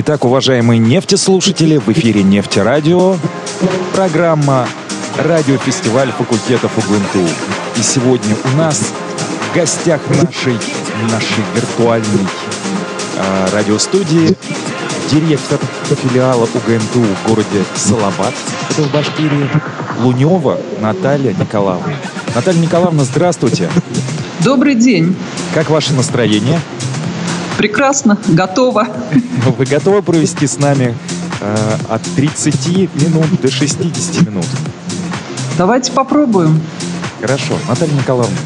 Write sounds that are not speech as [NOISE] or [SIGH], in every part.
Итак, уважаемые нефтеслушатели, в эфире Нефтерадио, программа радиофестиваль факультетов УГНТУ. И сегодня у нас в гостях нашей, нашей виртуальной радиостудии директор филиала УГНТУ в городе Салават, это в Башкирии, Лунева Наталья Николаевна. Наталья Николаевна, здравствуйте. Добрый день. Как ваше настроение? Прекрасно, готово. Вы готовы провести с нами э, от 30 минут до 60 минут? Давайте попробуем. Хорошо. Наталья Николаевна,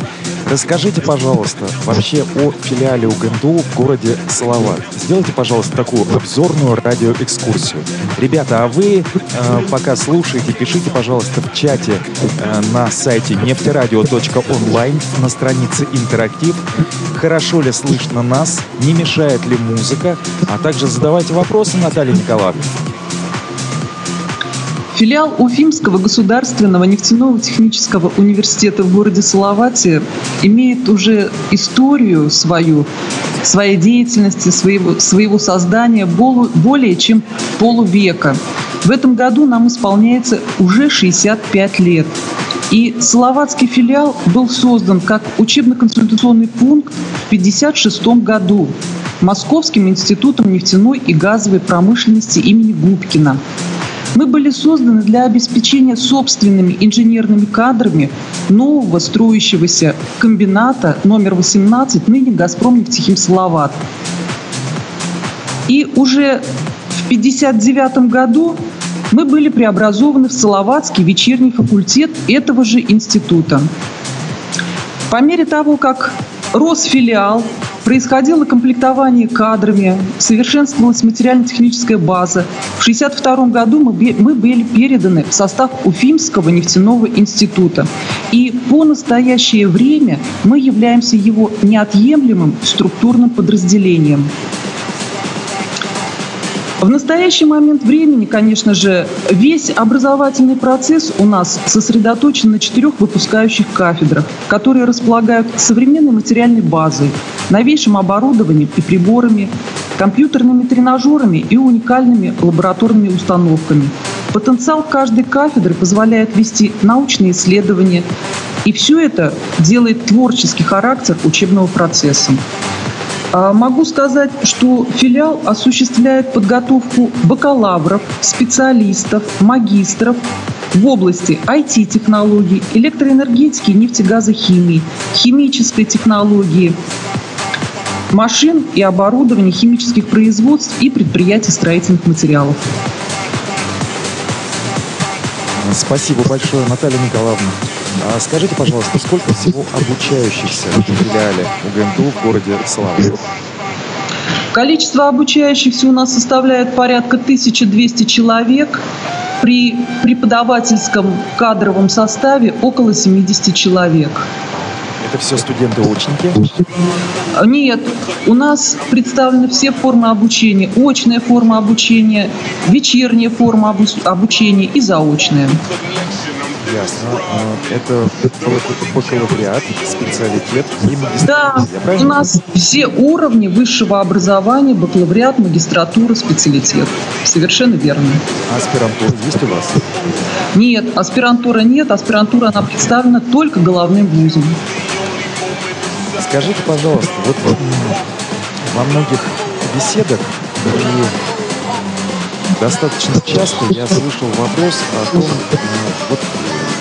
Расскажите, пожалуйста, вообще о филиале УГНТУ в городе Салават. Сделайте, пожалуйста, такую обзорную радиоэкскурсию. Ребята, а вы э, пока слушаете, пишите, пожалуйста, в чате э, на сайте нефтерадио.онлайн на странице «Интерактив». Хорошо ли слышно нас? Не мешает ли музыка? А также задавайте вопросы Наталье Николаевне. Филиал Уфимского государственного нефтяного технического университета в городе Салавате имеет уже историю свою, своей деятельности, своего, своего создания более чем полувека. В этом году нам исполняется уже 65 лет. И Салаватский филиал был создан как учебно-консультационный пункт в 1956 году Московским институтом нефтяной и газовой промышленности имени Губкина. Мы были созданы для обеспечения собственными инженерными кадрами нового строящегося комбината номер 18, ныне «Газпром» нефтехим «Салават». И уже в 1959 году мы были преобразованы в Салаватский вечерний факультет этого же института. По мере того, как рос филиал, происходило комплектование кадрами, совершенствовалась материально-техническая база. В 1962 году мы, мы были переданы в состав Уфимского нефтяного института. И по настоящее время мы являемся его неотъемлемым структурным подразделением. В настоящий момент времени, конечно же, весь образовательный процесс у нас сосредоточен на четырех выпускающих кафедрах, которые располагают современной материальной базой, новейшим оборудованием и приборами, компьютерными тренажерами и уникальными лабораторными установками. Потенциал каждой кафедры позволяет вести научные исследования, и все это делает творческий характер учебного процесса. А, могу сказать, что филиал осуществляет подготовку бакалавров, специалистов, магистров в области IT-технологий, электроэнергетики, нефтегазохимии, химической технологии, машин и оборудования химических производств и предприятий строительных материалов. Спасибо большое, Наталья Николаевна. А скажите, пожалуйста, сколько всего обучающихся в филиале УГНТУ в городе Слава? Количество обучающихся у нас составляет порядка 1200 человек. При преподавательском кадровом составе около 70 человек. Это все студенты-очники? Нет, у нас представлены все формы обучения. Очная форма обучения, вечерняя форма обучения и заочная. Ясно. Это бакалавриат, специалитет и магистратура. Да, у нас все уровни высшего образования, бакалавриат, магистратура, специалитет. Совершенно верно. А аспирантура есть у вас? Нет, аспирантура нет. Аспирантура, она представлена только головным вузом. Скажите, пожалуйста, вот во многих беседах и достаточно часто я слышал вопрос о том, вот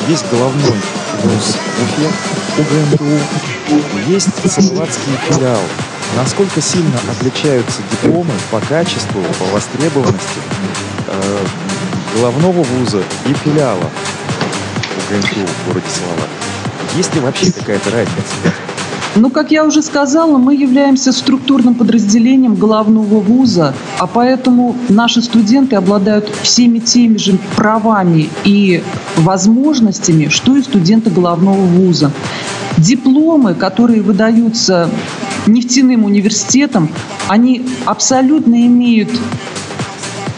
есть головной вуз в Уфе, УГНТУ, есть Салаватский филиал. Насколько сильно отличаются дипломы по качеству, по востребованности э, головного вуза и филиала УГНТУ в городе Салават? Есть ли вообще какая-то разница? Ну, как я уже сказала, мы являемся структурным подразделением головного вуза, а поэтому наши студенты обладают всеми теми же правами и возможностями, что и студенты головного вуза. Дипломы, которые выдаются нефтяным университетом, они абсолютно имеют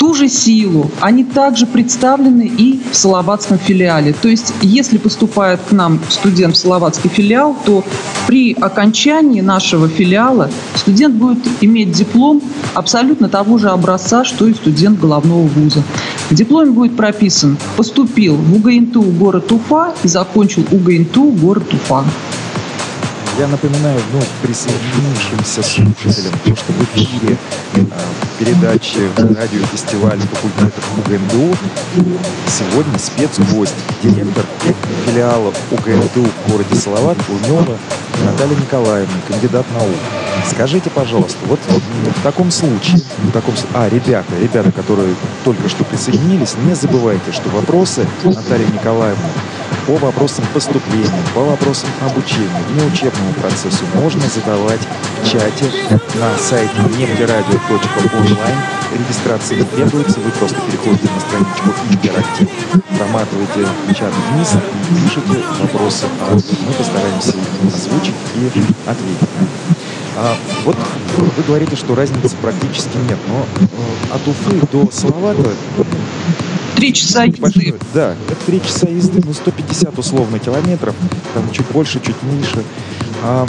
ту же силу, они также представлены и в Салаватском филиале. То есть, если поступает к нам студент в Салаватский филиал, то при окончании нашего филиала студент будет иметь диплом абсолютно того же образца, что и студент головного вуза. В дипломе будет прописан «Поступил в УГНТУ город Уфа и закончил УГНТУ город Уфа». Я напоминаю вновь присоединившимся слушателям, то, что в эфире э, передачи радиофестиваля факультетов УГНДУ сегодня спецгость, директор филиала УГНДУ в городе Салават Лунева Наталья Николаевна, кандидат наук. Скажите, пожалуйста, вот в таком случае, в таком, а, ребята, ребята, которые только что присоединились, не забывайте, что вопросы Натальи Николаевны по вопросам поступления, по вопросам обучения, внеучебному процессу можно задавать в чате на сайте нефтерадио.онлайн. Регистрация не требуется, вы просто переходите на страничку интерактив, проматываете чат вниз и пишите вопросы, а мы постараемся их озвучить и ответить. А, вот вы говорите, что разницы практически нет, но э, от Уфы до Салавата Три часа езды. Да, это три часа езды, ну 150 условно километров, там чуть больше, чуть меньше. А,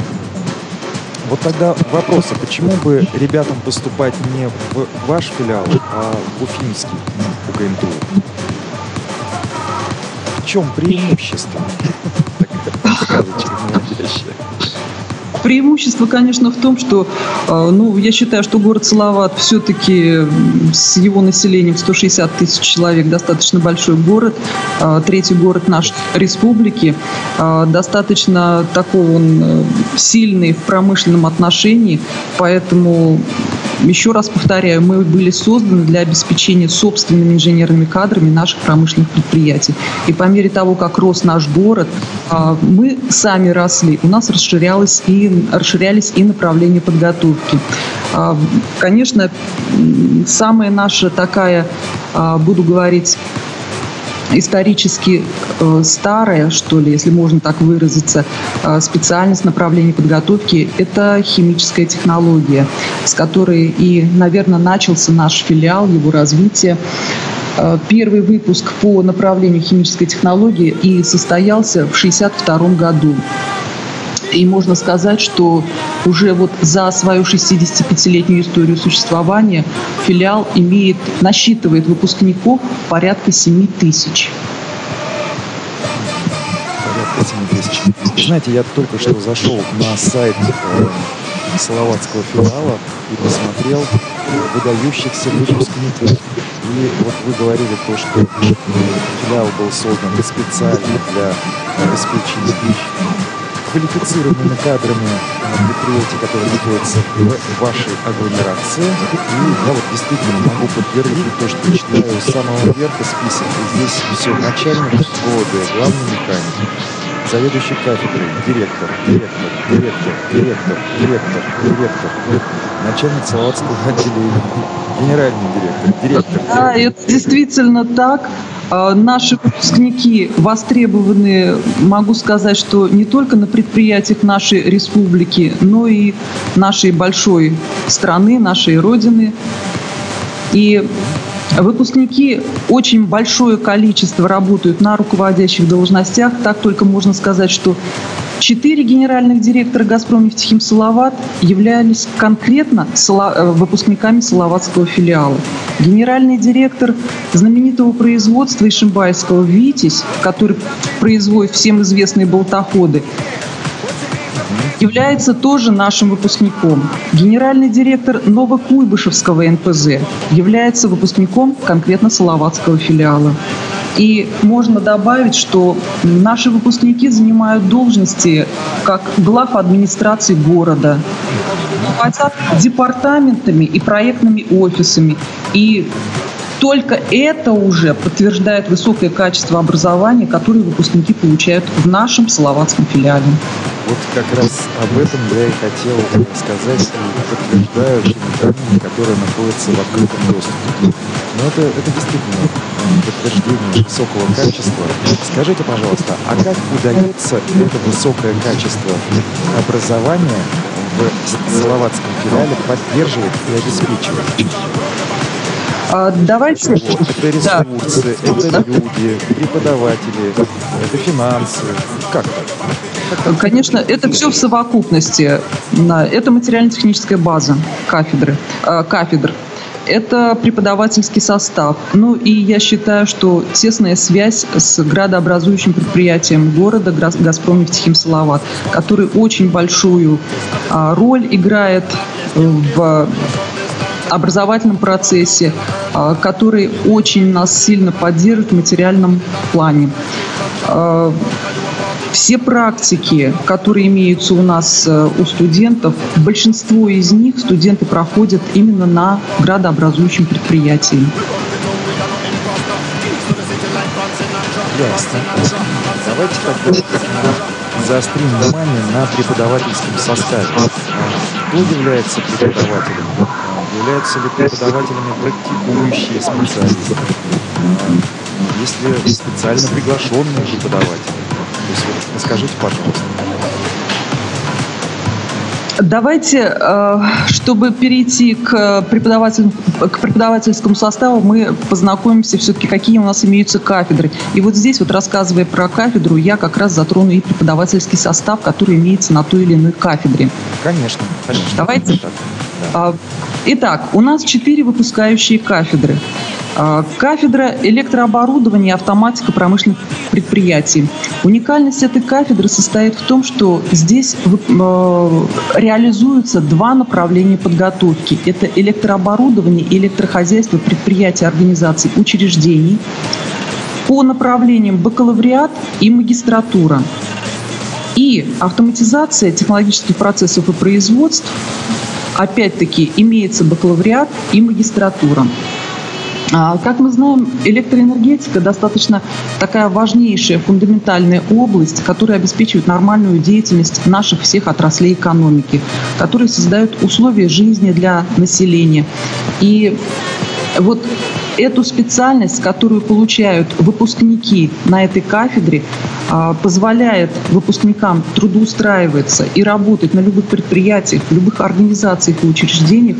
вот тогда вопрос, а почему бы ребятам поступать не в ваш филиал, а в Уфимский УГНТУ? В чем преимущество? Сказочка наводящая. Преимущество, конечно, в том, что, э, ну, я считаю, что город Салават все-таки с его населением 160 тысяч человек достаточно большой город, э, третий город нашей республики, э, достаточно такой он сильный в промышленном отношении, поэтому еще раз повторяю, мы были созданы для обеспечения собственными инженерными кадрами наших промышленных предприятий. И по мере того, как рос наш город, а, мы сами росли, у нас расширялось и, расширялись и направления подготовки. А, конечно, самая наша такая, а, буду говорить, исторически э, старая, что ли, если можно так выразиться, э, специальность направления подготовки – это химическая технология, с которой и, наверное, начался наш филиал, его развитие. Э, первый выпуск по направлению химической технологии и состоялся в 1962 году. И можно сказать, что уже вот за свою 65-летнюю историю существования филиал имеет, насчитывает выпускников порядка 7 тысяч. Порядка 7 тысяч. Знаете, я только что зашел на сайт э, словацкого филиала и посмотрел выдающихся выпускников. И вот вы говорили то, что филиал был создан специально для обеспечения квалифицированными кадрами предприятий, которые находятся в вашей агломерации. И я вот действительно могу подтвердить то, что читаю с самого верха список. Здесь все начальник года, главный механик, заведующий кафедрой, директор, директор, директор, директор, директор, директор, начальник Салаватского отделения, генеральный директор, директор. Да, это действительно так. А, наши выпускники востребованы, могу сказать, что не только на предприятиях нашей республики, но и нашей большой страны, нашей Родины. И Выпускники очень большое количество работают на руководящих должностях. Так только можно сказать, что Четыре генеральных директора «Газпром» нефтехим Салават являлись конкретно э, выпускниками Салаватского филиала. Генеральный директор знаменитого производства Ишимбайского «Витязь», который производит всем известные болтоходы, является тоже нашим выпускником. Генеральный директор Новокуйбышевского НПЗ является выпускником конкретно Салаватского филиала. И можно добавить, что наши выпускники занимают должности как глав администрации города, руководят департаментами и проектными офисами. И только это уже подтверждает высокое качество образования, которое выпускники получают в нашем словацком филиале. Вот как раз об этом я и хотел сказать и подтверждаю теми данными, которые находятся в открытом доступе. Но это, это действительно подтверждение высокого качества. Скажите, пожалуйста, а как удается это высокое качество образования в Салаватском филиале поддерживает и обеспечивает? А, давайте... Это ресурсы, да. это люди, преподаватели, это финансы. Как так? Конечно, это все в совокупности. Это материально-техническая база кафедры, а, кафедр. Это преподавательский состав. Ну и я считаю, что тесная связь с градообразующим предприятием города «Газпром нефтехим Салават», который очень большую а, роль играет в образовательном процессе, а, который очень нас сильно поддерживает в материальном плане. Все практики, которые имеются у нас э, у студентов, большинство из них студенты проходят именно на градообразующем предприятии. Ясно. Давайте тогда заострим внимание на преподавательском составе. Кто является преподавателем? Являются ли преподавателями практикующие специалисты? Есть ли специально приглашенные преподаватели? То есть вот расскажите, пожалуйста. Давайте, э, чтобы перейти к, преподаватель, к преподавательскому составу, мы познакомимся все-таки, какие у нас имеются кафедры. И вот здесь, вот рассказывая про кафедру, я как раз затрону и преподавательский состав, который имеется на той или иной кафедре. Конечно, конечно. Давайте. Да. Итак, у нас четыре выпускающие кафедры. А, кафедра электрооборудования и автоматика промышленных предприятий. Уникальность этой кафедры состоит в том, что здесь а, реализуются два направления подготовки. Это электрооборудование и электрохозяйство предприятий, организаций, учреждений по направлениям бакалавриат и магистратура. И автоматизация технологических процессов и производств, опять-таки, имеется бакалавриат и магистратура. А, как мы знаем, электроэнергетика достаточно такая важнейшая, фундаментальная область, которая обеспечивает нормальную деятельность наших всех отраслей экономики, которые создают условия жизни для населения. И вот эту специальность, которую получают выпускники на этой кафедре, позволяет выпускникам трудоустраиваться и работать на любых предприятиях, в любых организациях и учреждениях,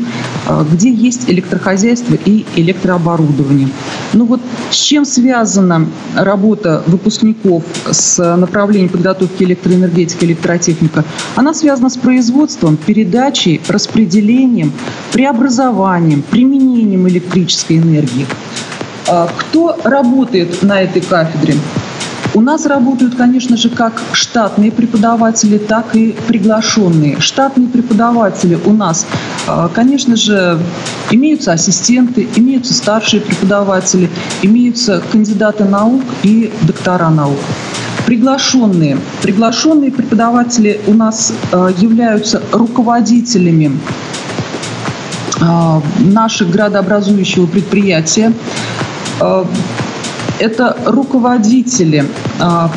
а, где есть электрохозяйство и электрооборудование. Ну вот с чем связана работа выпускников с направлением подготовки электроэнергетики, электротехника? Она связана с производством, передачей, распределением, преобразованием, применением электрической энергии. А, кто работает на этой кафедре? У нас работают, конечно же, как штатные преподаватели, так и приглашенные. Штатные преподаватели у нас, а, конечно же, имеются ассистенты, имеются старшие преподаватели, имеются кандидаты наук и доктора наук. Приглашенные. Приглашенные преподаватели у нас а, являются руководителями наших градообразующего предприятия это руководители, а,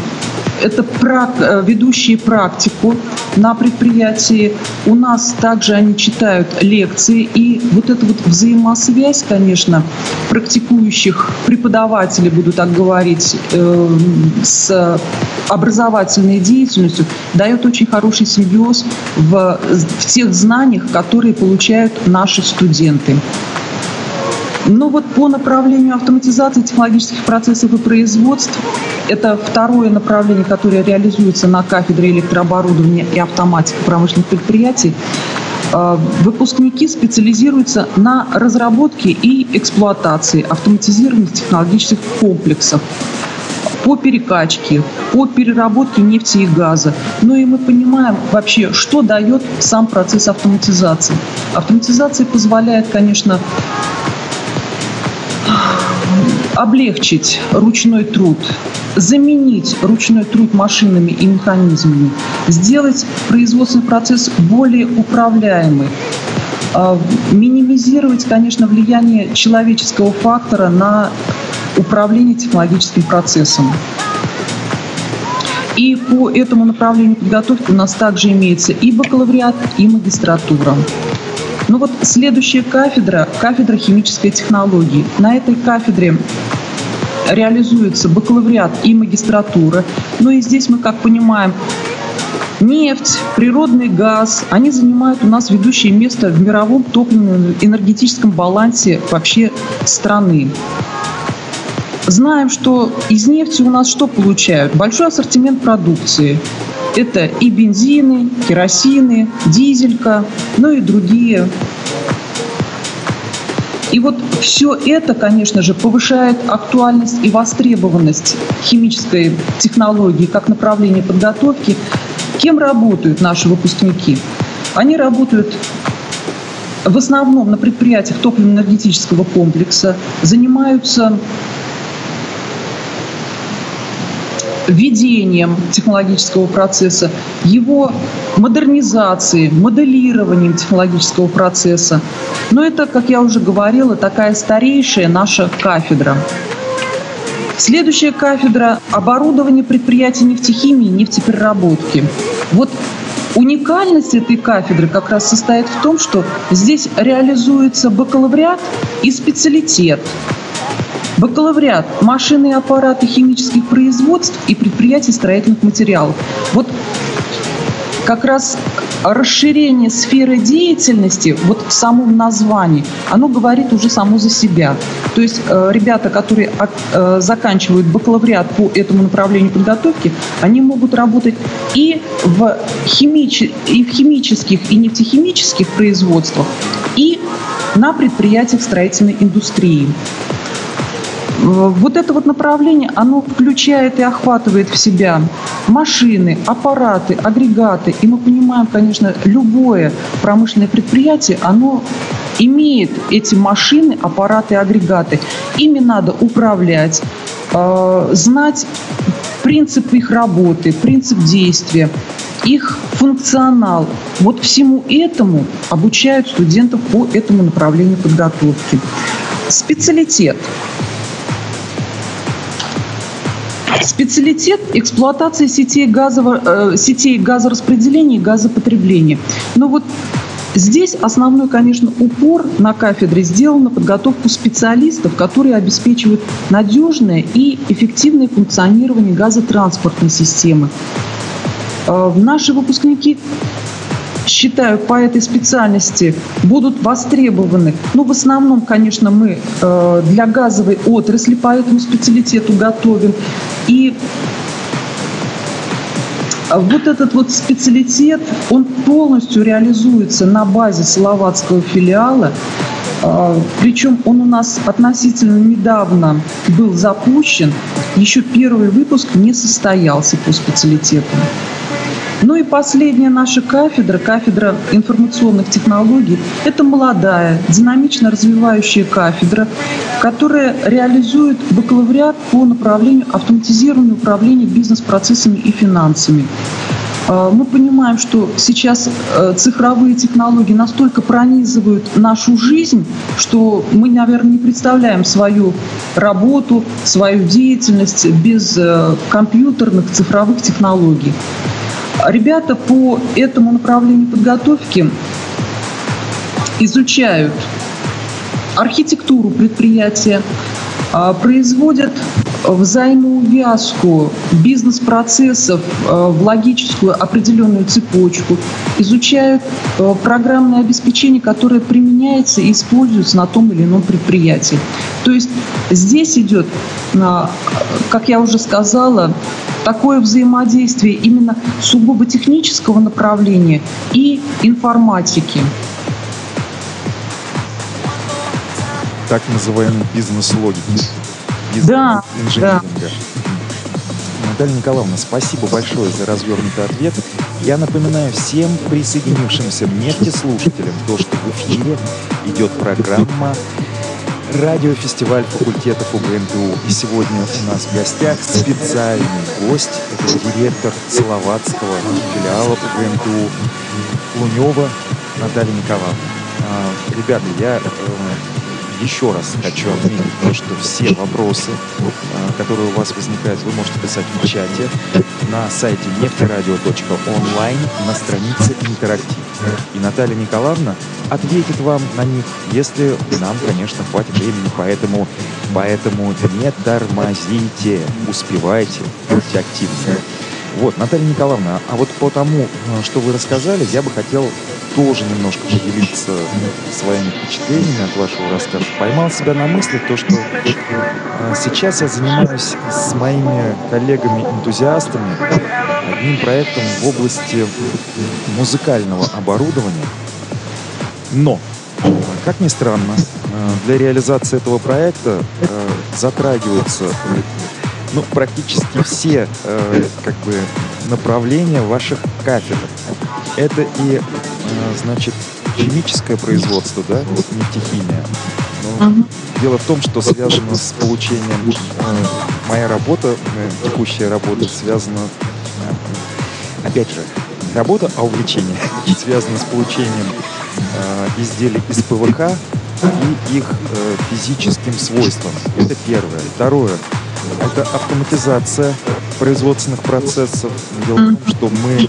это э, ведущие практику на предприятии. У нас также они читают лекции. И вот эта вот взаимосвязь, конечно, практикующих преподавателей, буду так говорить, э, с образовательной деятельностью дает очень хороший симбиоз в, в тех знаниях, которые получают наши студенты. Ну вот по направлению автоматизации технологических процессов и производств, это второе направление, которое реализуется на кафедре электрооборудования и автоматики промышленных предприятий, э, Выпускники специализируются на разработке и эксплуатации автоматизированных технологических комплексов по перекачке, по переработке нефти и газа. Ну и мы понимаем вообще, что дает сам процесс автоматизации. Автоматизация позволяет, конечно, облегчить ручной труд, заменить ручной труд машинами и механизмами, сделать производственный процесс более управляемый, а, минимизировать, конечно, влияние человеческого фактора на управление технологическим процессом. И по этому направлению подготовки у нас также имеется и бакалавриат, и магистратура. Ну вот следующая кафедра, кафедра химической технологии. На этой кафедре реализуется бакалавриат и магистратура. Ну и здесь мы, как понимаем, Нефть, природный газ, они занимают у нас ведущее место в мировом топливном энергетическом балансе вообще страны. Знаем, что из нефти у нас что получают? Большой ассортимент продукции. Это и бензины, керосины, дизелька, ну и другие и вот все это, конечно же, повышает актуальность и востребованность химической технологии как направления подготовки. Кем работают наши выпускники? Они работают в основном на предприятиях топливно-энергетического комплекса, занимаются введением технологического процесса, его модернизацией, моделированием технологического процесса. Но это, как я уже говорила, такая старейшая наша кафедра. Следующая кафедра – оборудование предприятий нефтехимии и нефтепереработки. Вот Уникальность этой кафедры как раз состоит в том, что здесь реализуется бакалавриат и специалитет. Бакалавриат – машины и аппараты химических производств и предприятий строительных материалов. Вот как раз расширение сферы деятельности вот в самом названии, оно говорит уже само за себя. То есть э, ребята, которые э, заканчивают бакалавриат по этому направлению подготовки, они могут работать и в, химич... и в химических, и нефтехимических производствах, и на предприятиях строительной индустрии. Вот это вот направление, оно включает и охватывает в себя машины, аппараты, агрегаты. И мы понимаем, конечно, любое промышленное предприятие, оно имеет эти машины, аппараты, агрегаты. Ими надо управлять, э, знать принцип их работы, принцип действия, их функционал. Вот всему этому обучают студентов по этому направлению подготовки. Специалитет. Специалитет эксплуатации сетей, газово, э, сетей газораспределения и газопотребления. Но вот Здесь основной, конечно, упор на кафедре сделан на подготовку специалистов, которые обеспечивают надежное и эффективное функционирование газотранспортной системы. Э, наши выпускники считаю, по этой специальности будут востребованы. Ну, в основном, конечно, мы э, для газовой отрасли по этому специалитету готовим. И вот этот вот специалитет, он полностью реализуется на базе Салаватского филиала. Э, Причем он у нас относительно недавно был запущен. Еще первый выпуск не состоялся по специалитету. Ну и последняя наша кафедра, кафедра информационных технологий, это молодая, динамично развивающая кафедра, которая реализует бакалавриат по направлению автоматизированного управления бизнес-процессами и финансами. А, мы понимаем, что сейчас э, цифровые технологии настолько пронизывают нашу жизнь, что мы, наверное, не представляем свою работу, свою деятельность без э, компьютерных цифровых технологий. Ребята по этому направлению подготовки изучают архитектуру предприятия, производят взаимоувязку бизнес-процессов а, в логическую определенную цепочку, изучают а, программное обеспечение, которое применяется и используется на том или ином предприятии. То есть здесь идет, как я уже сказала, такое взаимодействие именно сугубо технического направления и информатики. Так называемый бизнес-логики. Бизнес да, инженеринга. Да. Наталья Николаевна, спасибо большое за развернутый ответ. Я напоминаю всем присоединившимся нефтеслушателям, то, что в эфире идет программа радиофестиваль факультетов УГНТУ. И сегодня у нас в гостях специальный гость. Это директор Словацкого филиала УГНТУ Лунева Наталья Николаевна. А, ребята, я э, еще раз хочу отметить то, что все вопросы, а, которые у вас возникают, вы можете писать в чате на сайте нефтерадио.онлайн на странице интерактив. И Наталья Николаевна ответит вам на них, если нам, конечно, хватит времени. Поэтому, поэтому не тормозите, успевайте, будьте активны. Вот, Наталья Николаевна, а вот по тому, э, что вы рассказали, я бы хотел тоже немножко поделиться своими впечатлениями от вашего рассказа. Поймал себя на мысли то, что э, сейчас я занимаюсь с моими коллегами-энтузиастами одним проектом в области музыкального оборудования. Но, как ни странно, э, для реализации этого проекта затрагиваются ну, практически все э, как бы направления ваших кафедр. Это и, э, значит, химическое производство, да, вот нефтехимия. Но uh-huh. Дело в том, что связано с получением, э, моя работа, э, текущая работа связана, э, опять же, работа, а увлечение [LAUGHS] связано с получением э, изделий из ПВХ и их э, физическим свойствам. Это первое. Второе это автоматизация производственных процессов. Дело в том, что мы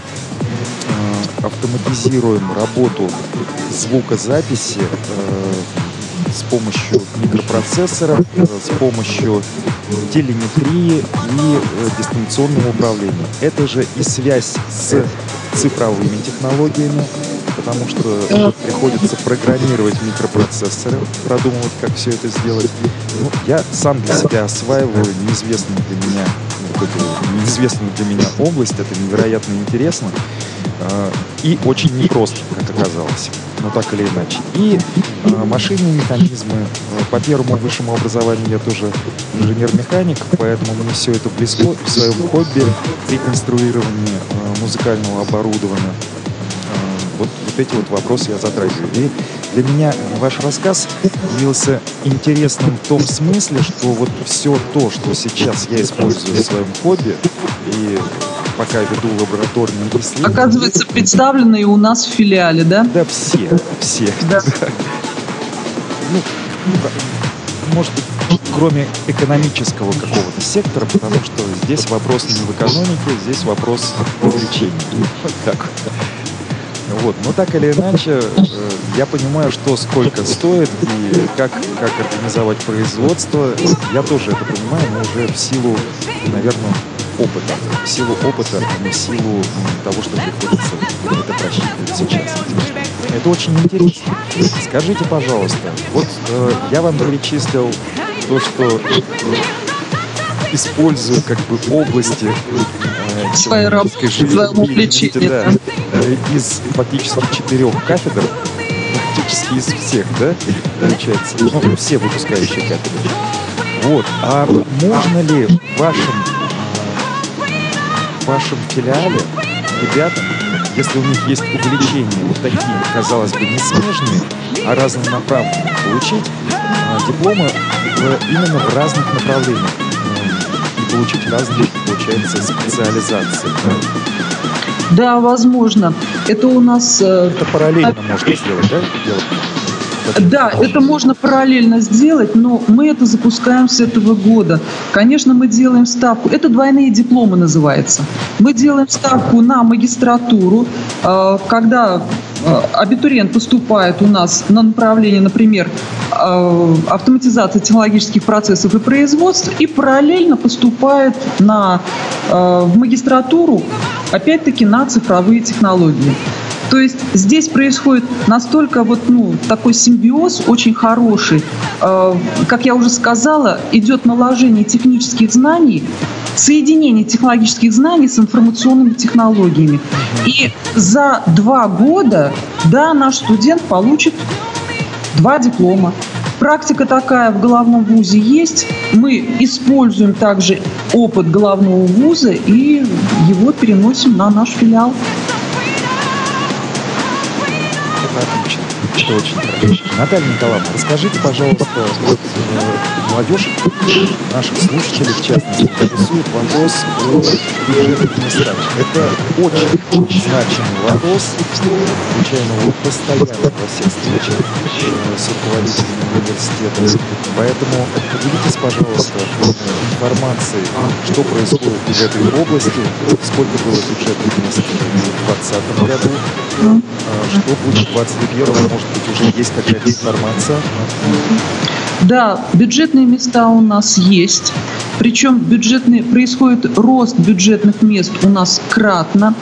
автоматизируем работу звукозаписи э, с помощью микропроцессоров, э, с помощью телеметрии и э, дистанционного управления. Это же и связь с цифровыми технологиями, потому что приходится программировать микропроцессоры, продумывать, как все это сделать. Ну, я сам для себя осваиваю неизвестную для меня вот эту неизвестную для меня область. Это невероятно интересно э, и очень непросто, как оказалось. Но так или иначе. И э, машинные механизмы. По первому высшему образованию я тоже инженер-механик, поэтому мне все это близко в своем хобби при конструировании э, музыкального оборудования вот, вот эти вот вопросы я затрагиваю. И для меня ваш рассказ явился интересным в том смысле, что вот все то, что сейчас я использую в своем хобби, и пока веду лабораторные исследования... Оказывается, представленные у нас в филиале, да? Да, все, все. Да. Ну, может быть, кроме экономического какого-то сектора, потому что здесь вопрос не в экономике, здесь вопрос в увлечении. Вот так вот. Вот. Но так или иначе, э, я понимаю, что сколько стоит и как, как организовать производство. Я тоже это понимаю, но уже в силу, наверное, опыта. В силу опыта, а не в силу того, что приходится это просчитывать сейчас. Это очень интересно. Скажите, пожалуйста, вот э, я вам перечислил то, что э, использую как бы области э, своей работы, своего увлечения. Да, Э, из фактически четырех кафедр, практически из всех, да, получается, ну, все выпускающие кафедры. Вот, а можно ли в вашем, вашем филиале ребятам, если у них есть увлечения вот такие, казалось бы, не смежные, а разнонаправленные, получить а, дипломы в, именно в разных направлениях и получить разные, получается, специализации. Да, возможно. Это у нас... Э, это параллельно можно сделать, да? Да, это можно параллельно сделать, но мы это запускаем с этого года. Конечно, мы делаем ставку, это двойные дипломы называется. Мы делаем ставку на магистратуру, э, когда э, абитуриент поступает у нас на направление, например, автоматизация технологических процессов и производств, и параллельно поступает на, в магистратуру опять-таки на цифровые технологии. То есть здесь происходит настолько вот, ну, такой симбиоз очень хороший. Э, как я уже сказала, идет наложение технических знаний, соединение технологических знаний с информационными технологиями. И за два года, да, наш студент получит два диплома. Практика такая в головном вузе есть. Мы используем также опыт головного вуза и его переносим на наш филиал. Отлично. Это очень хорошо. Наталья Николаевна, расскажите, пожалуйста, вот, э, молодежь, наших слушателей, в частности, интересует вопрос о бюджетных местах. Это очень значимый вопрос, случайно его постоянно во всех встречах э, с руководителями университета. Поэтому поделитесь, пожалуйста, информацией, что происходит в этой области, сколько было бюджетных мест в 2020 году, а что будет в 2021, может быть, уже есть какая-то информация? Да, бюджетные места у нас есть. Причем бюджетные, происходит рост бюджетных мест у нас кратно.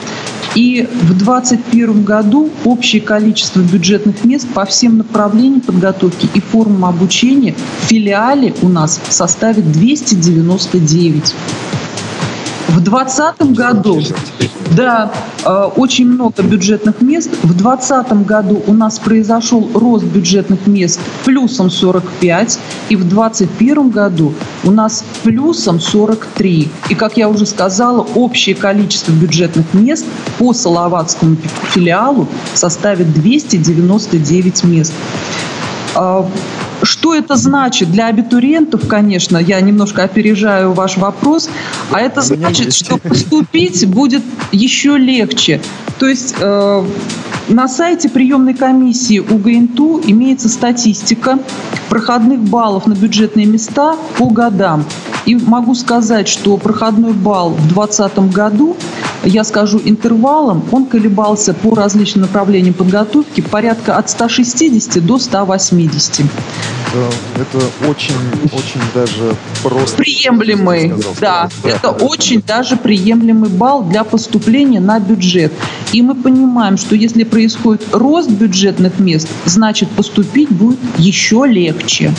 И в 2021 году общее количество бюджетных мест по всем направлениям подготовки и формам обучения в филиале у нас составит 299. В 2020 году, да, э, очень много бюджетных мест. В 2020 году у нас произошел рост бюджетных мест плюсом 45, и в 2021 году у нас плюсом 43. И, как я уже сказала, общее количество бюджетных мест по Салаватскому филиалу составит 299 мест. Что это значит для абитуриентов, конечно, я немножко опережаю ваш вопрос, а это значит, что поступить будет еще легче. То есть э, на сайте приемной комиссии УГНТУ имеется статистика проходных баллов на бюджетные места по годам. И могу сказать, что проходной балл в 2020 году, я скажу интервалом, он колебался по различным направлениям подготовки порядка от 160 до 180. Это очень, очень даже просто... Приемлемый, да. да. Это очень даже приемлемый балл для поступления на бюджет. И мы понимаем, что если происходит рост бюджетных мест, значит поступить будет еще легче.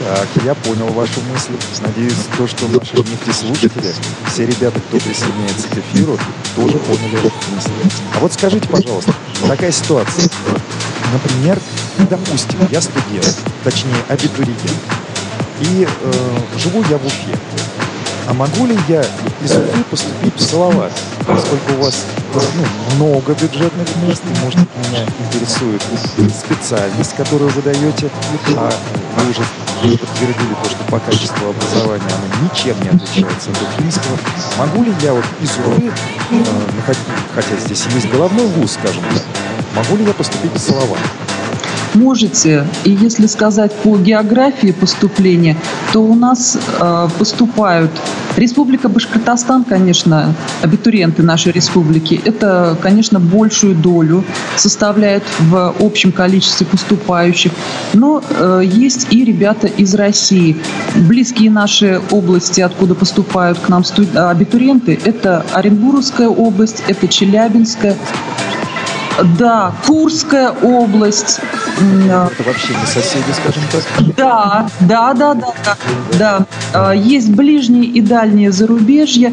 Так, я понял вашу мысль. Надеюсь, то, что наши нефтеслушатели, все ребята, кто присоединяется к эфиру, тоже поняли эту мысль. А вот скажите, пожалуйста, такая ситуация. Например, допустим, я студент, точнее абитуриент, и э, живу я в Уфе. А могу ли я из Уфы поступить в Салават? Поскольку у вас ну, много бюджетных мест, и, может, меня интересует специальность, которую вы даете, а вы уже подтвердили то, что по качеству образования оно ничем не отличается от уфимского. Могу ли я вот из Уфы, э, хотя здесь есть головной вуз, скажем так, могу ли я поступить в Салават? Можете. И если сказать по географии поступления, то у нас э, поступают Республика Башкортостан, конечно, абитуриенты нашей республики, это, конечно, большую долю составляет в общем количестве поступающих. Но э, есть и ребята из России. Близкие наши области, откуда поступают к нам студ... абитуриенты, это Оренбургская область, это Челябинская, да, Курская область. Это вообще не соседи, скажем так? Да, да, да, да, да. да. А, есть ближние и дальние зарубежья.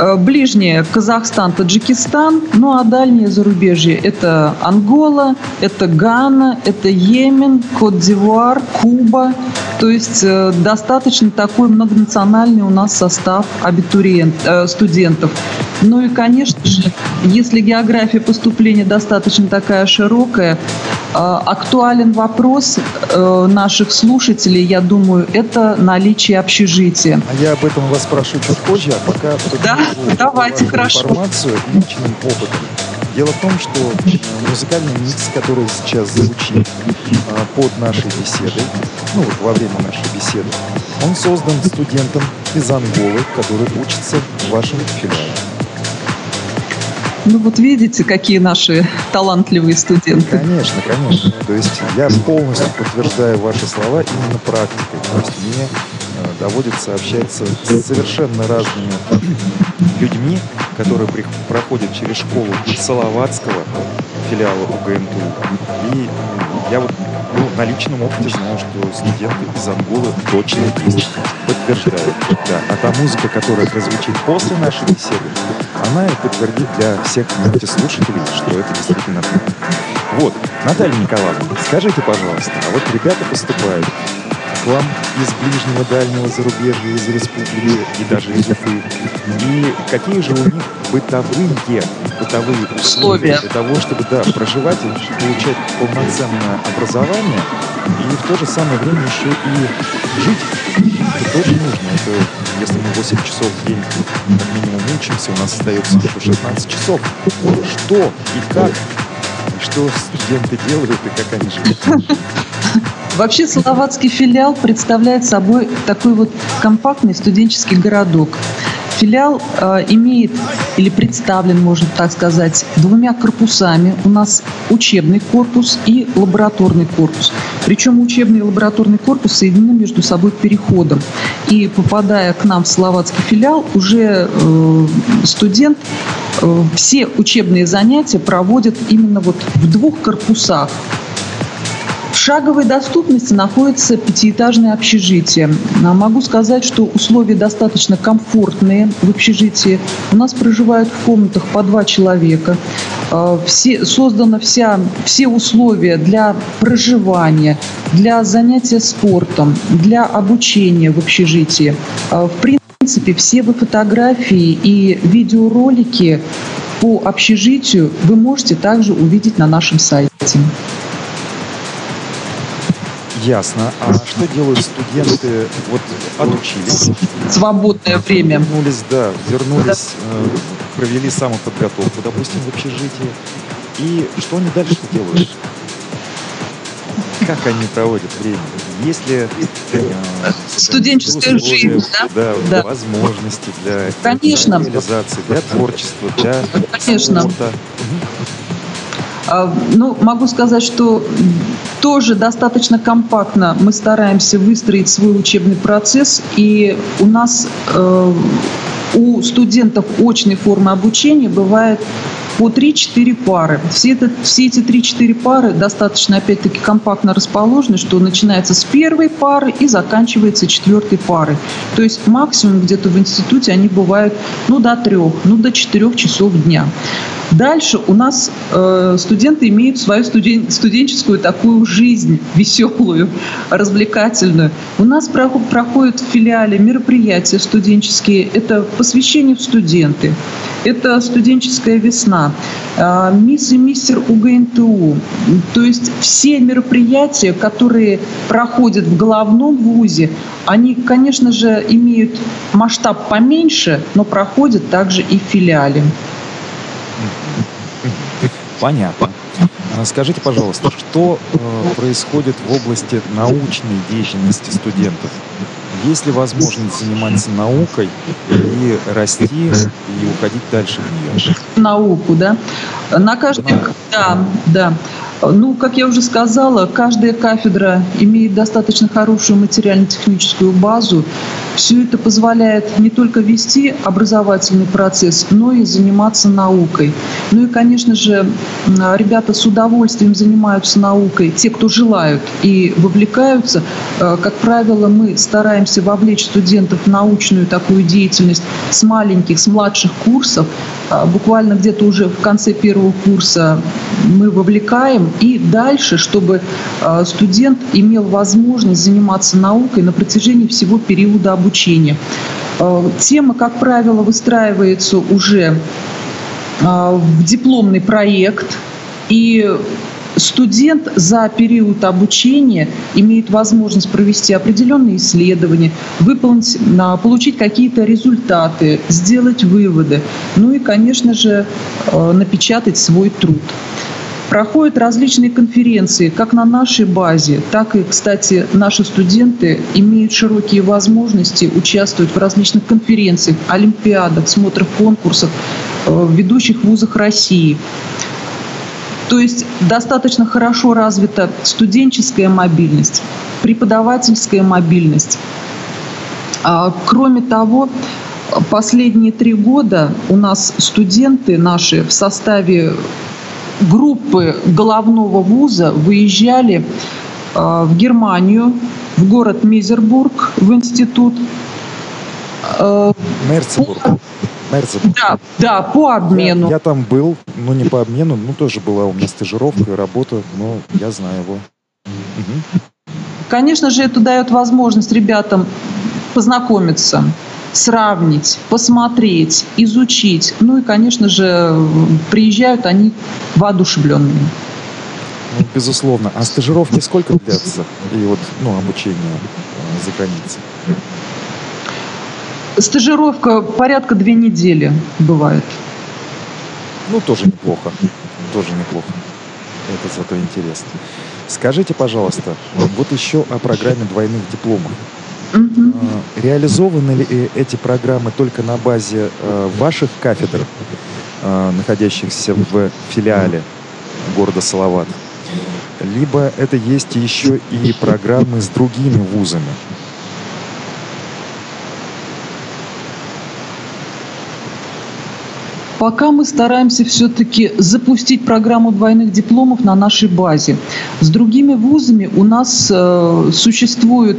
А, ближние Казахстан, Таджикистан, ну а дальние зарубежье это Ангола, это Гана, это Йемен, Кот-Дивуар, Куба. То есть э, достаточно такой многонациональный у нас состав абитуриент, э, студентов. Ну и, конечно же, если география поступления достаточно такая широкая, э, актуален вопрос э, наших слушателей, я думаю, это наличие общежития. А я об этом вас спрошу чуть позже, а пока да, давайте, хорошо. информацию личным опытом. Дело в том, что музыкальный микс, который сейчас звучит а, под нашей беседой, ну вот во время нашей беседы, он создан студентом из Анголы, который учится в вашем филиале. Ну вот видите, какие наши талантливые студенты. Конечно, конечно. То есть я полностью подтверждаю ваши слова именно практикой. То есть мне э, доводится общаться с совершенно разными людьми, которые проходят через школу Салаватского филиала УГМТУ. И я вот ну, на личном опыте знаю, что студенты из Анголы точно есть. Подтверждают. Да. А та музыка, которая прозвучит после нашей беседы, она и подтвердит для всех слушателей, что это действительно так. Вот, Наталья Николаевна, скажите, пожалуйста, а вот ребята поступают вам из ближнего, дальнего зарубежья, из республики и даже из Уфы. И какие же у них бытовые, бытовые условия для того, чтобы да, проживать и получать полноценное образование, и в то же самое время еще и жить. Это тоже нужно. Это если мы 8 часов в день как минимум учимся, у нас остается еще 16 часов. Что и как, что студенты делают, и как они живут. [LAUGHS] Вообще Салаватский филиал представляет собой такой вот компактный студенческий городок. Филиал э, имеет или представлен, можно так сказать, двумя корпусами. У нас учебный корпус и лабораторный корпус. Причем учебный и лабораторный корпус соединены между собой переходом. И попадая к нам в словацкий филиал, уже э, студент э, все учебные занятия проводит именно вот в двух корпусах шаговой доступности находится пятиэтажное общежитие. А могу сказать, что условия достаточно комфортные в общежитии. У нас проживают в комнатах по два человека. А, все, созданы вся, все условия для проживания, для занятия спортом, для обучения в общежитии. А, в принципе, все вы фотографии и видеоролики по общежитию вы можете также увидеть на нашем сайте. Ясно. А что делают студенты? Вот отучились. Свободное время. Вернулись, да, вернулись, э, провели самоподготовку, допустим, в общежитии. И что они дальше делают? Как они проводят время? Если э, студенческая жизнь, да? Да, да, возможности для Конечно. реализации, для творчества, для Конечно. спорта. Ну, могу сказать, что тоже достаточно компактно мы стараемся выстроить свой учебный процесс, и у нас э, у студентов очной формы обучения бывает по 3-4 пары. Все, это, все эти 3-4 пары достаточно, опять-таки, компактно расположены, что начинается с первой пары и заканчивается четвертой парой. То есть максимум где-то в институте они бывают ну, до трех, ну, до четырех часов дня. Дальше у нас э, студенты имеют свою студен, студенческую такую жизнь веселую, развлекательную. У нас проходят в филиале мероприятия студенческие. Это посвящение в студенты. Это студенческая весна, э, мисс и мистер УГНТУ. То есть все мероприятия, которые проходят в головном вузе, они, конечно же, имеют масштаб поменьше, но проходят также и в филиале. Понятно. А скажите, пожалуйста, что э, происходит в области научной деятельности студентов? Есть ли возможность заниматься наукой и расти, и уходить дальше в нее? Науку, да? На каждой... Да, да. Ну, как я уже сказала, каждая кафедра имеет достаточно хорошую материально-техническую базу. Все это позволяет не только вести образовательный процесс, но и заниматься наукой. Ну и, конечно же, ребята с удовольствием занимаются наукой, те, кто желают и вовлекаются. Э, как правило, мы стараемся вовлечь студентов в научную такую деятельность с маленьких, с младших курсов. Э, буквально где-то уже в конце первого курса мы вовлекаем и дальше, чтобы э, студент имел возможность заниматься наукой на протяжении всего периода обучения. Э, тема, как правило, выстраивается уже э, в дипломный проект, и студент за период обучения имеет возможность провести определенные исследования, выполнить, получить какие-то результаты, сделать выводы, ну и, конечно же, напечатать свой труд. Проходят различные конференции, как на нашей базе, так и, кстати, наши студенты имеют широкие возможности участвовать в различных конференциях, олимпиадах, смотрах конкурсах э, в ведущих вузах России. То есть достаточно хорошо развита студенческая мобильность, преподавательская мобильность. А, кроме того, последние три года у нас студенты наши в составе группы головного вуза выезжали э, в Германию, в город Мизербург, в институт. Э, Мерцебург. Мерцебург. Да, да, по обмену. Я, я там был, но не по обмену, ну тоже была у меня стажировка, работа, но я знаю его. Угу. Конечно же, это дает возможность ребятам познакомиться сравнить, посмотреть, изучить. Ну и, конечно же, приезжают они воодушевленные. Ну, безусловно. А стажировки сколько длятся? И вот, ну, обучение э, за границей? Стажировка порядка две недели бывает. Ну, тоже неплохо. Тоже неплохо. Это зато интересно. Скажите, пожалуйста, вот еще о программе двойных дипломов. Угу. реализованы ли эти программы только на базе э, ваших кафедр, э, находящихся в филиале города Салават? Либо это есть еще и программы с другими вузами? Пока мы стараемся все-таки запустить программу двойных дипломов на нашей базе. С другими вузами у нас э, существует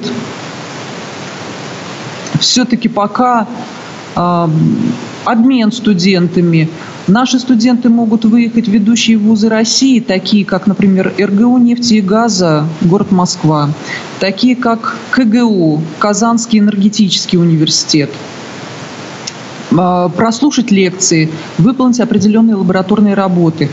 все-таки пока э, обмен студентами. Наши студенты могут выехать в ведущие вузы России, такие как, например, РГУ нефти и газа, город Москва, такие как КГУ, Казанский энергетический университет – прослушать лекции, выполнить определенные лабораторные работы.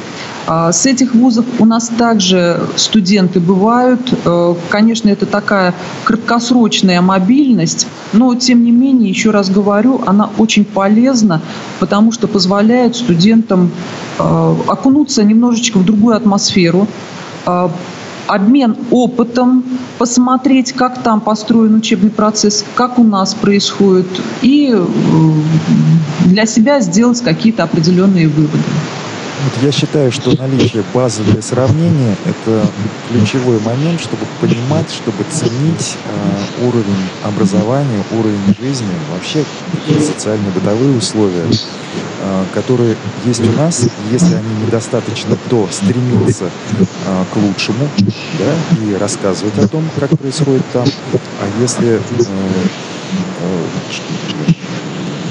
А, с этих вузов у нас также студенты бывают. Э, конечно, это такая краткосрочная мобильность, но тем не менее, еще раз говорю, она очень полезна, потому что позволяет студентам э, окунуться немножечко в другую атмосферу, обмен опытом, посмотреть, как там построен учебный процесс, как у нас происходит, и для себя сделать какие-то определенные выводы. Вот я считаю, что наличие базы для сравнения – это ключевой момент, чтобы понимать, чтобы ценить э, уровень образования, уровень жизни, вообще социальные бытовые условия, которые есть у нас. Если они недостаточно, то стремиться э, к лучшему да, и рассказывать о том, как происходит там. А если э, э,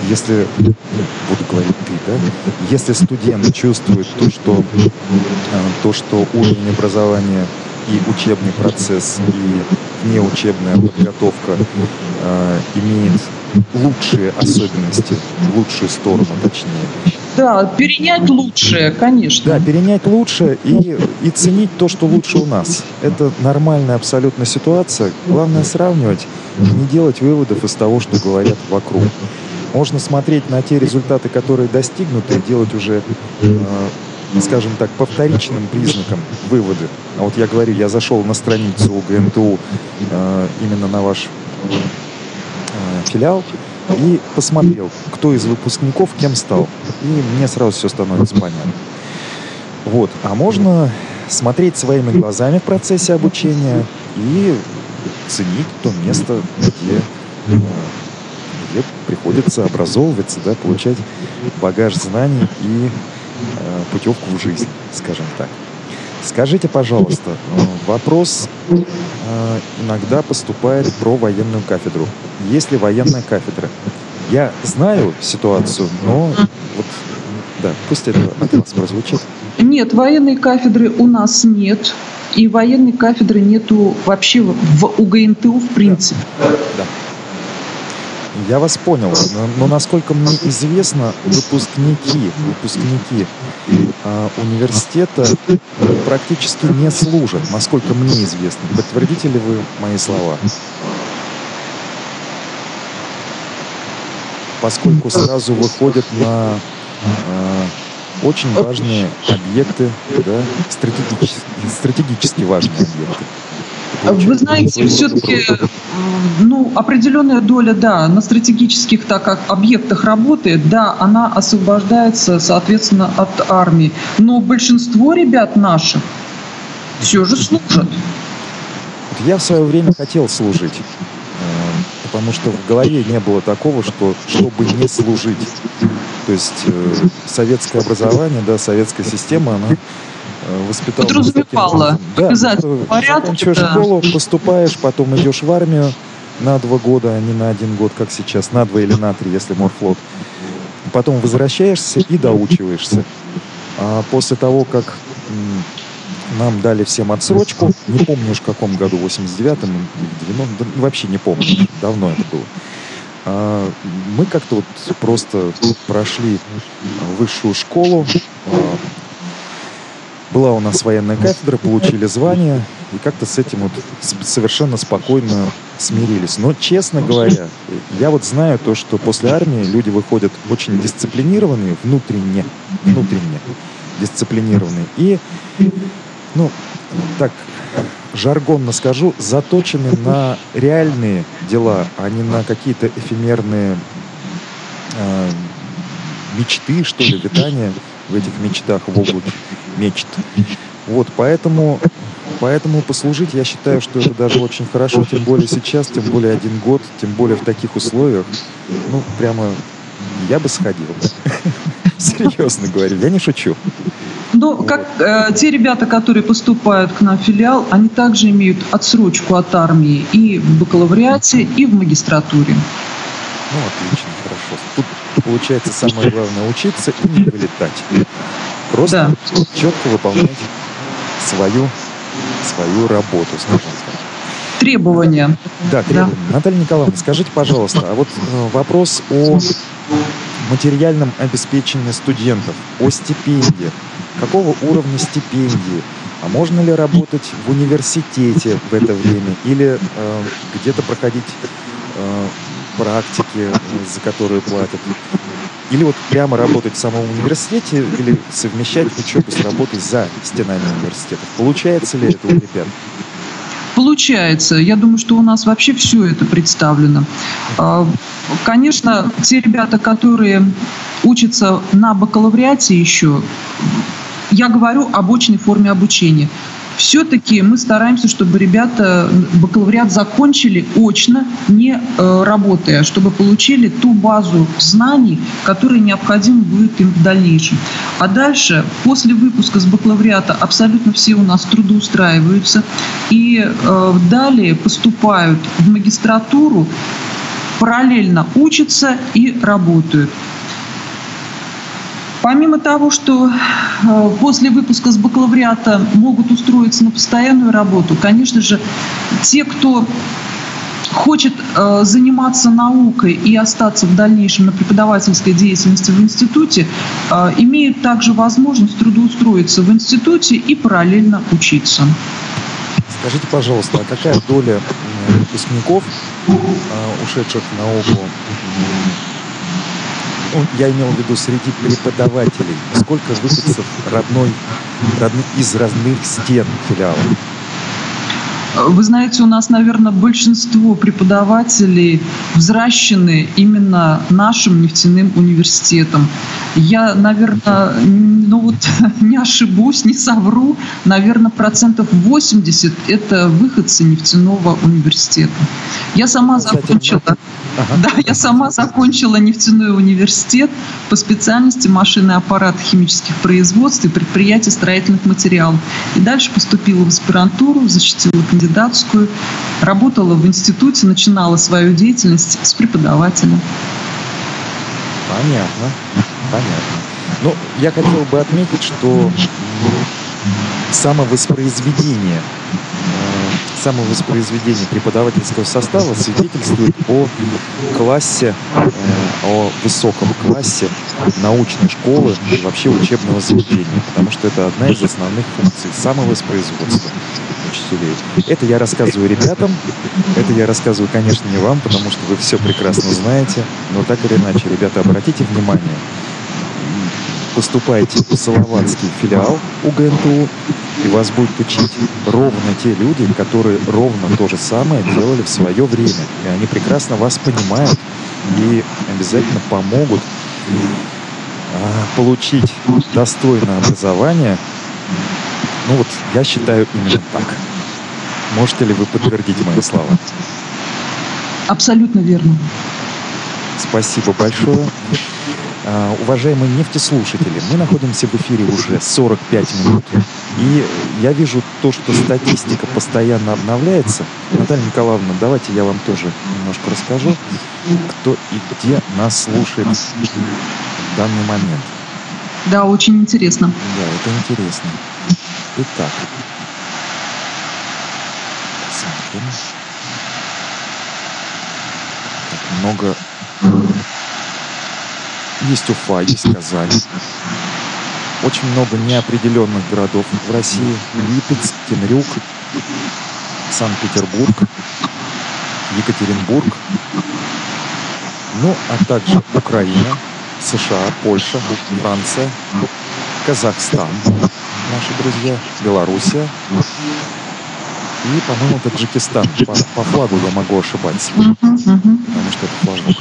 если, буду говорить ты, да, если студент чувствует то, что, то, что уровень образования и учебный процесс, и неучебная подготовка э, имеет лучшие особенности, лучшую сторону, точнее. Да, перенять лучшее, конечно. Да, перенять лучшее и, и ценить то, что лучше у нас. Это нормальная абсолютно ситуация. Главное сравнивать, не делать выводов из того, что говорят вокруг. Можно смотреть на те результаты, которые достигнуты, и делать уже, э, скажем так, по вторичным признакам выводы. А вот я говорю, я зашел на страницу УГНТУ э, именно на ваш филиал и посмотрел, кто из выпускников кем стал. И мне сразу все становится понятно. Вот. А можно смотреть своими глазами в процессе обучения и ценить то место, где где приходится образовываться, да, получать багаж знаний и э, путевку в жизнь, скажем так. Скажите, пожалуйста, э, вопрос э, иногда поступает про военную кафедру. Есть ли военная кафедра? Я знаю ситуацию, но вот, да, пусть это от вас прозвучит. Нет, военной кафедры у нас нет. И военной кафедры нету вообще в УГНТУ в принципе. Да. да. Я вас понял, но, насколько мне известно, выпускники, выпускники э, университета практически не служат, насколько мне известно. Подтвердите ли вы мои слова? Поскольку сразу выходят на э, очень важные объекты, да, стратегически, стратегически важные объекты. Вы знаете, все-таки ну, определенная доля, да, на стратегических так как объектах работает, да, она освобождается, соответственно, от армии. Но большинство ребят наших все же служат. Я в свое время хотел служить, э, потому что в голове не было такого, что чтобы не служить. То есть э, советское образование, да, советская система, она Э, воспитал. Подразумевала. Да, заканчиваешь да. школу, поступаешь, потом идешь в армию на два года, а не на один год, как сейчас, на два или на три, если морфлот. Потом возвращаешься и доучиваешься. А после того, как нам дали всем отсрочку, не помню уж в каком году, 89-м или 90 вообще не помню, давно это было. А, мы как-то вот просто прошли высшую школу, а, была у нас военная кафедра, получили звание, и как-то с этим вот совершенно спокойно смирились. Но, честно говоря, я вот знаю то, что после армии люди выходят очень дисциплинированные, внутренне, внутренне дисциплинированные. И, ну, так, жаргонно скажу, заточены на реальные дела, а не на какие-то эфемерные э, мечты, что ли, [LAUGHS] витания в этих мечтах, в облаке мечт. Вот, поэтому, поэтому послужить, я считаю, что это даже очень хорошо, тем более сейчас, тем более один год, тем более в таких условиях. Ну, прямо я бы сходил. [LAUGHS] Серьезно говорю, я не шучу. Но как э, те ребята, которые поступают к нам в филиал, они также имеют отсрочку от армии и в бакалавриате, и в магистратуре. Ну, отлично, хорошо. Тут получается самое главное учиться и не вылетать. Просто да. четко выполнять свою, свою работу, скажем так. Требования. Да, требования. Да. Наталья Николаевна, скажите, пожалуйста, а вот э, вопрос о материальном обеспечении студентов, о стипендиях. Какого уровня стипендии? А можно ли работать в университете в это время или э, где-то проходить э, практики, за которые платят? Или вот прямо работать в самом университете, или совмещать учебу с работой за стенами университета. Получается ли это у ребят? Получается. Я думаю, что у нас вообще все это представлено. А, конечно, те ребята, которые учатся на бакалавриате еще, я говорю об очной форме обучения все-таки мы стараемся, чтобы ребята бакалавриат закончили очно, не э, работая, чтобы получили ту базу знаний, которая необходима будет им в дальнейшем. А дальше, после выпуска с бакалавриата, абсолютно все у нас трудоустраиваются и э, далее поступают в магистратуру, параллельно учатся и работают. Помимо того, что э, после выпуска с бакалавриата могут устроиться на постоянную работу, конечно же, те, кто хочет э, заниматься наукой и остаться в дальнейшем на преподавательской деятельности в институте, э, имеют также возможность трудоустроиться в институте и параллельно учиться. Скажите, пожалуйста, а какая доля выпускников, ушедших в науку, я имел в виду среди преподавателей, сколько выходцев родной, родных, из родных стен филиала? Вы знаете, у нас, наверное, большинство преподавателей взращены именно нашим нефтяным университетом. Я, наверное, ну вот [LAUGHS] не ошибусь, не совру, наверное, процентов 80 – это выходцы нефтяного университета. Я сама закончила, ага. да, я сама закончила нефтяной университет по специальности машины, аппарат химических производств и предприятий строительных материалов. И дальше поступила в аспирантуру, защитила кандидатскую, работала в институте, начинала свою деятельность с преподавателя. Понятно, понятно. Ну, я хотел бы отметить, что самовоспроизведение самовоспроизведение преподавательского состава свидетельствует о классе, э, о высоком классе научной школы и вообще учебного заведения, потому что это одна из основных функций самовоспроизводства. Это я рассказываю ребятам, это я рассказываю, конечно, не вам, потому что вы все прекрасно знаете, но так или иначе, ребята, обратите внимание, поступаете в Салаватский филиал УГНТУ, и вас будут учить ровно те люди, которые ровно то же самое делали в свое время. И они прекрасно вас понимают и обязательно помогут а, получить достойное образование. Ну вот, я считаю именно так. Можете ли вы подтвердить мои слова? Абсолютно верно. Спасибо большое. А, уважаемые нефтеслушатели, мы находимся в эфире уже 45 минут. И я вижу то, что статистика постоянно обновляется. Наталья Николаевна, давайте я вам тоже немножко расскажу, кто и где нас слушает в данный момент. Да, очень интересно. Да, это интересно. Итак. Так, много есть Уфа, есть Казань. Очень много неопределенных городов в России. Липецк, Темрюк, Санкт-Петербург, Екатеринбург. Ну, а также Украина, США, Польша, Франция, Казахстан, наши друзья, Белоруссия, и, по-моему, Таджикистан. По, по флагу я могу ошибаться, потому что это флажок.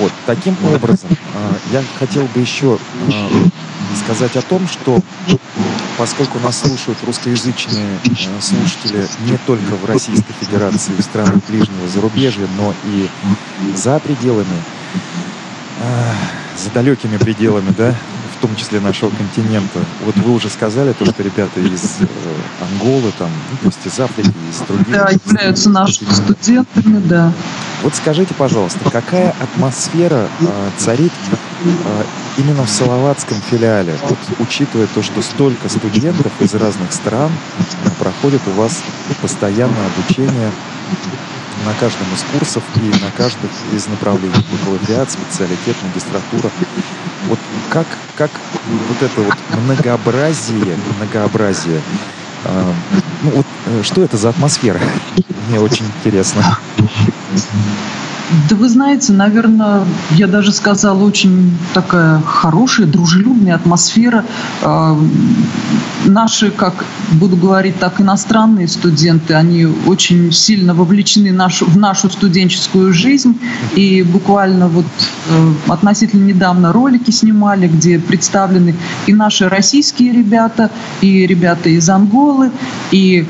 Вот, таким образом, э, я хотел бы еще э, сказать о том, что поскольку нас слушают русскоязычные э, слушатели не только в Российской Федерации, в странах ближнего зарубежья, но и за пределами, за далекими пределами, да, в том числе нашего континента. Вот вы уже сказали то, что ребята из э, Анголы, там, ну, то есть из Африки, из других... Да, являются нашими студентами, да. Вот скажите, пожалуйста, какая атмосфера э, царит э, именно в Салаватском филиале, вот, учитывая то, что столько студентов из разных стран проходит у вас постоянное обучение на каждом из курсов и на каждом из направлений. Бакалавриат, специалитет, магистратура. Вот как, как вот это вот многообразие, многообразие, э, ну вот э, что это за атмосфера? Мне очень интересно. Да вы знаете, наверное, я даже сказала, очень такая хорошая, дружелюбная атмосфера. А, наши, как буду говорить так, иностранные студенты, они очень сильно вовлечены в нашу студенческую жизнь. И буквально вот э, относительно недавно ролики снимали, где представлены и наши российские ребята, и ребята из Анголы, и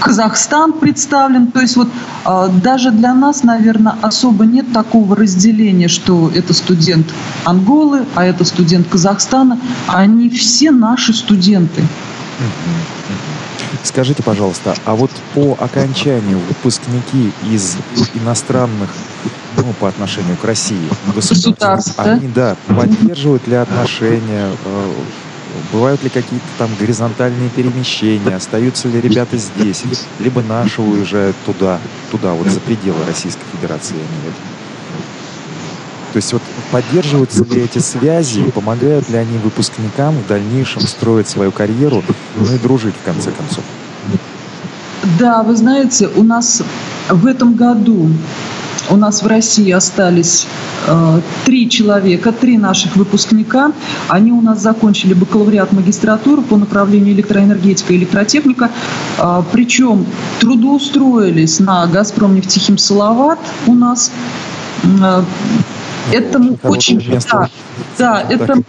Казахстан представлен. То есть вот а, даже для нас, наверное, особо нет такого разделения, что это студент Анголы, а это студент Казахстана. Они все наши студенты. Скажите, пожалуйста, а вот по окончанию выпускники из иностранных ну, по отношению к России государств, они, да, поддерживают ли отношения, э, Бывают ли какие-то там горизонтальные перемещения? Остаются ли ребята здесь? Либо наши уезжают туда, туда, вот за пределы Российской Федерации, я имею в виду. То есть вот поддерживаются ли эти связи, помогают ли они выпускникам в дальнейшем строить свою карьеру, ну и дружить в конце концов? Да, вы знаете, у нас в этом году у нас в России остались э, три человека, три наших выпускника. Они у нас закончили бакалавриат магистратуру по направлению электроэнергетика и электротехника. Э, причем трудоустроились на «Газпром» нефтехим «Салават» у нас. Э, Этому очень, да, да, этому,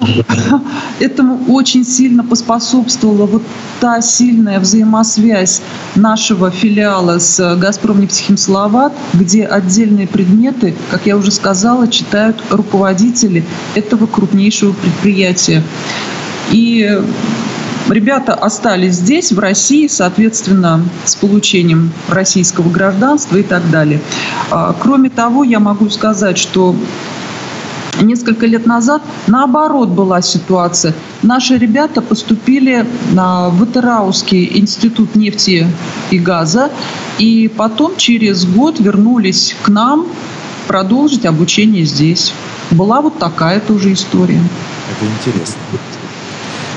[LAUGHS] этому очень сильно поспособствовала вот та сильная взаимосвязь нашего филиала с «Газпром нефтехимсловат», где отдельные предметы, как я уже сказала, читают руководители этого крупнейшего предприятия. И Ребята остались здесь, в России, соответственно, с получением российского гражданства и так далее. А, кроме того, я могу сказать, что Несколько лет назад наоборот была ситуация. Наши ребята поступили в Итераусский институт нефти и газа, и потом через год вернулись к нам продолжить обучение здесь. Была вот такая тоже история. Это интересно.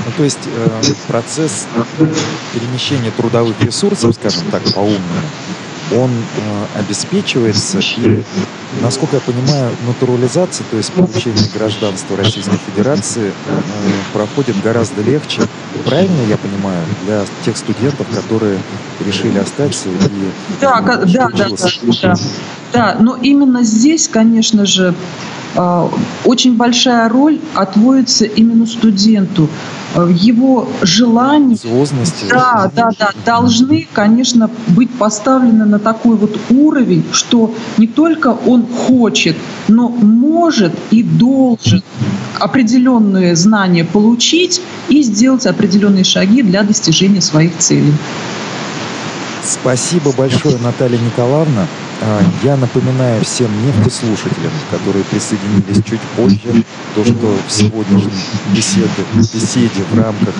Ну, то есть э, процесс перемещения трудовых ресурсов, скажем так, по-умному, он э, обеспечивается и, насколько я понимаю, натурализация, то есть получение гражданства Российской Федерации э, проходит гораздо легче. Правильно я понимаю, для тех студентов, которые решили остаться и да, да, да, да, да, да, но именно здесь, конечно же, э, очень большая роль отводится именно студенту. Э, его желания да, да, да, должны, конечно, быть поставлены на такой вот уровень, что не только он хочет, но может и должен определенные знания получить и сделать определенные шаги для достижения своих целей. Спасибо большое, Наталья Николаевна. А, я напоминаю всем нефтеслушателям, которые присоединились чуть позже, то, что в сегодняшней беседе, беседе в рамках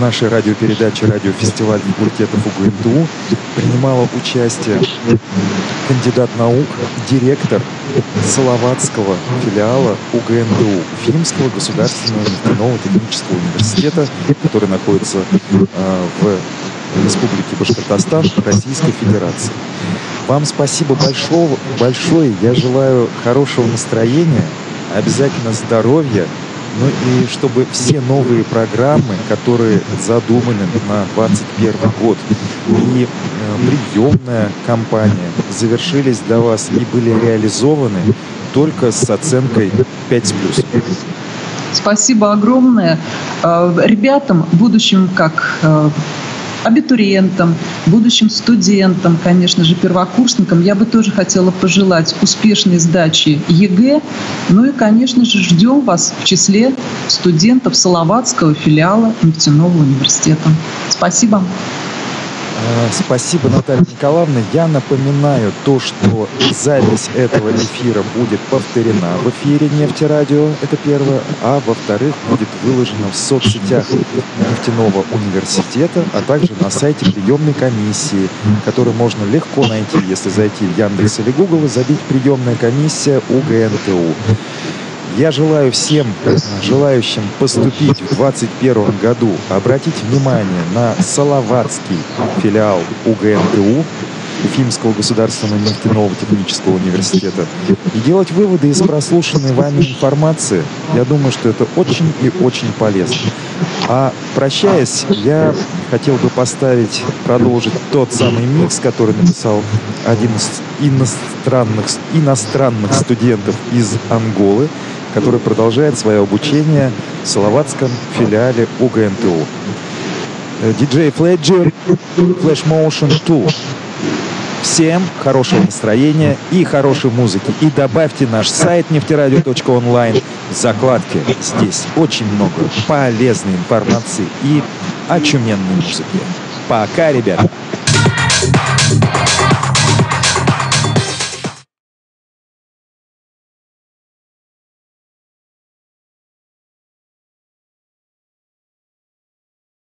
нашей радиопередачи «Радиофестиваль факультетов УГНТУ» принимала участие кандидат наук, директор Салаватского филиала УГНТУ Фимского государственного нефтяного технического университета, который находится э, в Республики Башкортостан Российской Федерации. Вам спасибо большое, большое. Я желаю хорошего настроения, обязательно здоровья Ну и чтобы все новые программы, которые задуманы на 2021 год, и э, приемная кампания завершились для вас и были реализованы только с оценкой 5 с. Спасибо огромное. Э, ребятам, будущим как э, абитуриентам, будущим студентам, конечно же, первокурсникам, я бы тоже хотела пожелать успешной сдачи ЕГЭ. Ну и, конечно же, ждем вас в числе студентов Салаватского филиала нефтяного университета. Спасибо. Э, спасибо, Наталья Николаевна. Я напоминаю то, что запись этого эфира будет повторена в эфире Нефтерадио, это первое, а во-вторых, будет выложена в соцсетях нефтяного университета, а также на сайте приемной комиссии, который можно легко найти, если зайти в Яндекс или Google и забить приемная комиссия УГНТУ. Я желаю всем желающим поступить в 2021 году обратить внимание на Салаватский филиал УГНТУ, Уфимского государственного нефтяного технического университета и делать выводы из прослушанной вами информации. Я думаю, что это очень и очень полезно. А прощаясь, я хотел бы поставить, продолжить тот самый микс, который написал один из иностранных, иностранных студентов из Анголы, который продолжает свое обучение в Салаватском филиале УГНТУ. Э, диджей Фледжер, Flash Motion 2. Всем хорошего настроения и хорошей музыки. И добавьте наш сайт нефтерадио.онлайн в закладке. Здесь очень много полезной информации и очуменной музыки. Пока, ребята!